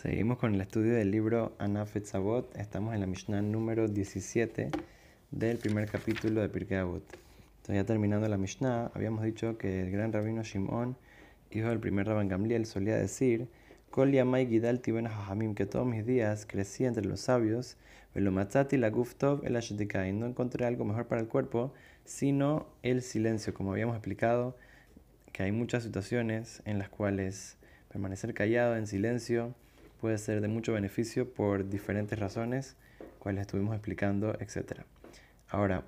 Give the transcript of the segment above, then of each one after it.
Seguimos con el estudio del libro Anaf Etzavot. Estamos en la Mishnah número 17 del primer capítulo de Pirkei Avot. Entonces, ya terminando la Mishnah, habíamos dicho que el gran rabino Shimon, hijo del primer Rabban Gamliel, solía decir: Kol yamai gidal ben hajamim, que todos mis días crecí entre los sabios, velo matzati la guftov el y no encontré algo mejor para el cuerpo, sino el silencio, como habíamos explicado, que hay muchas situaciones en las cuales permanecer callado en silencio puede ser de mucho beneficio por diferentes razones, cuales estuvimos explicando, etc. Ahora,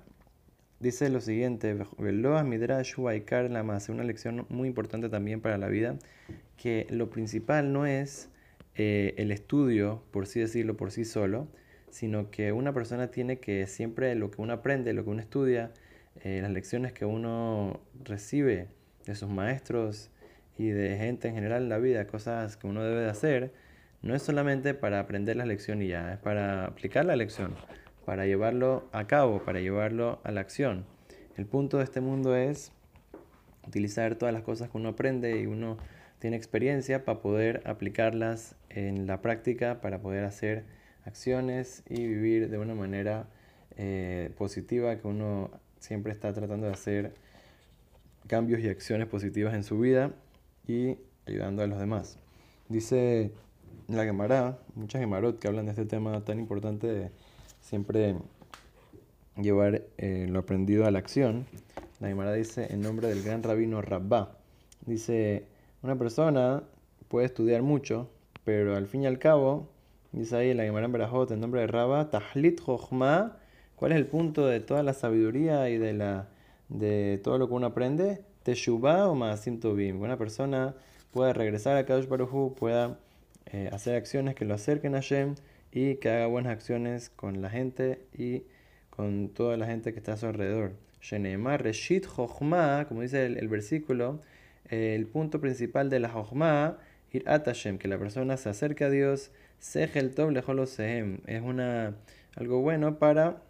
dice lo siguiente, una lección muy importante también para la vida, que lo principal no es eh, el estudio, por sí decirlo, por sí solo, sino que una persona tiene que siempre lo que uno aprende, lo que uno estudia, eh, las lecciones que uno recibe de sus maestros y de gente en general en la vida, cosas que uno debe de hacer, no es solamente para aprender la lección y ya, es para aplicar la lección, para llevarlo a cabo, para llevarlo a la acción. El punto de este mundo es utilizar todas las cosas que uno aprende y uno tiene experiencia para poder aplicarlas en la práctica, para poder hacer acciones y vivir de una manera eh, positiva, que uno siempre está tratando de hacer cambios y acciones positivas en su vida y ayudando a los demás. Dice la Gemara, muchas Gemarot que hablan de este tema tan importante de siempre llevar eh, lo aprendido a la acción. La Gemara dice en nombre del gran rabino Rabba. Dice, una persona puede estudiar mucho, pero al fin y al cabo, dice ahí la Gemara en Berajot, en nombre de Rabba, Tahlit Jochma, ¿cuál es el punto de toda la sabiduría y de, la, de todo lo que uno aprende? Teshuvah o Maasim Tovim. Una persona pueda regresar a Kadosh Baruj pueda eh, hacer acciones que lo acerquen a Hashem y que haga buenas acciones con la gente y con toda la gente que está a su alrededor. Reshit como dice el, versículo, el punto principal de la Jochma, ir Hashem, que la persona se acerque a Dios, Sehel Tov Sehem, es una, algo bueno para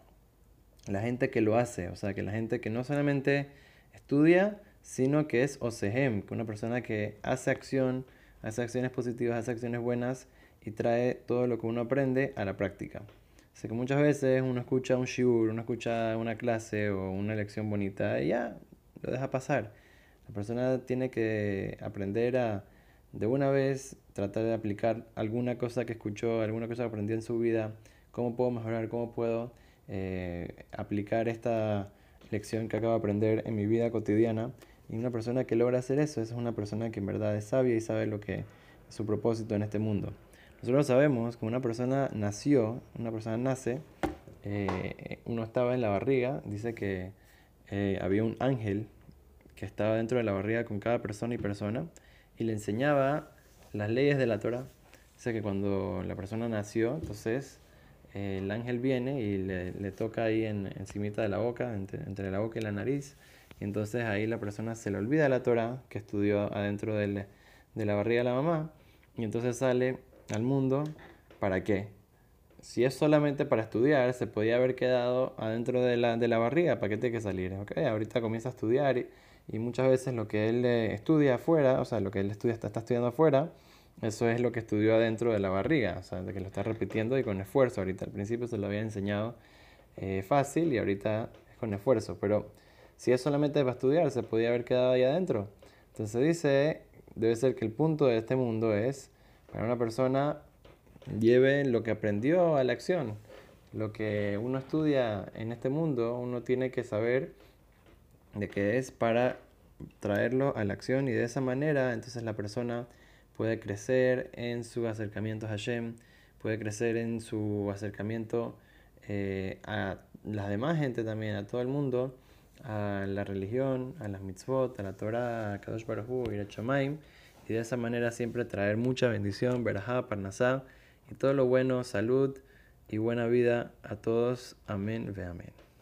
la gente que lo hace, o sea, que la gente que no solamente estudia, sino que es Osehem, que una persona que hace acción, hace acciones positivas, hace acciones buenas y trae todo lo que uno aprende a la práctica. Sé que muchas veces uno escucha un shiur, uno escucha una clase o una lección bonita y ya lo deja pasar. La persona tiene que aprender a de una vez tratar de aplicar alguna cosa que escuchó, alguna cosa que aprendió en su vida, cómo puedo mejorar, cómo puedo eh, aplicar esta lección que acabo de aprender en mi vida cotidiana y una persona que logra hacer eso es una persona que en verdad es sabia y sabe lo que es su propósito en este mundo. Nosotros sabemos que una persona nació, una persona nace, eh, uno estaba en la barriga, dice que eh, había un ángel que estaba dentro de la barriga con cada persona y persona y le enseñaba las leyes de la Torah. Dice que cuando la persona nació, entonces eh, el ángel viene y le, toca ahí en, encimita de la boca, entre, entre la boca y la nariz, entonces ahí la persona se le olvida la Torah que estudió adentro de la barriga de la mamá y entonces sale al mundo. ¿Para qué? Si es solamente para estudiar, se podía haber quedado adentro de la, barriga. ¿Para qué tiene que salir? Okay, ahorita comienza a estudiar y, muchas veces lo que él eh, estudia afuera, o sea, lo que él estudia, está, está estudiando afuera, eso es lo que estudió adentro de la barriga, o sea, de que lo está repitiendo y con esfuerzo. Ahorita al principio se lo había enseñado eh, fácil y ahorita es con esfuerzo, pero si es solamente para estudiar, se podía haber quedado ahí adentro. Entonces dice, debe ser que el punto de este mundo es para una persona lleve lo que aprendió a la acción. Lo que uno estudia en este mundo, uno tiene que saber de qué es para traerlo a la acción y de esa manera entonces la persona puede crecer en su acercamiento a Hashem, puede crecer en su acercamiento eh, a la demás gente también, a todo el mundo a la religión, a las mitzvot, a la Torah, a Kadosh Baruj Hu, y de esa manera siempre traer mucha bendición, verajá, parnasá, y todo lo bueno, salud y buena vida a todos. Amén, ve amén.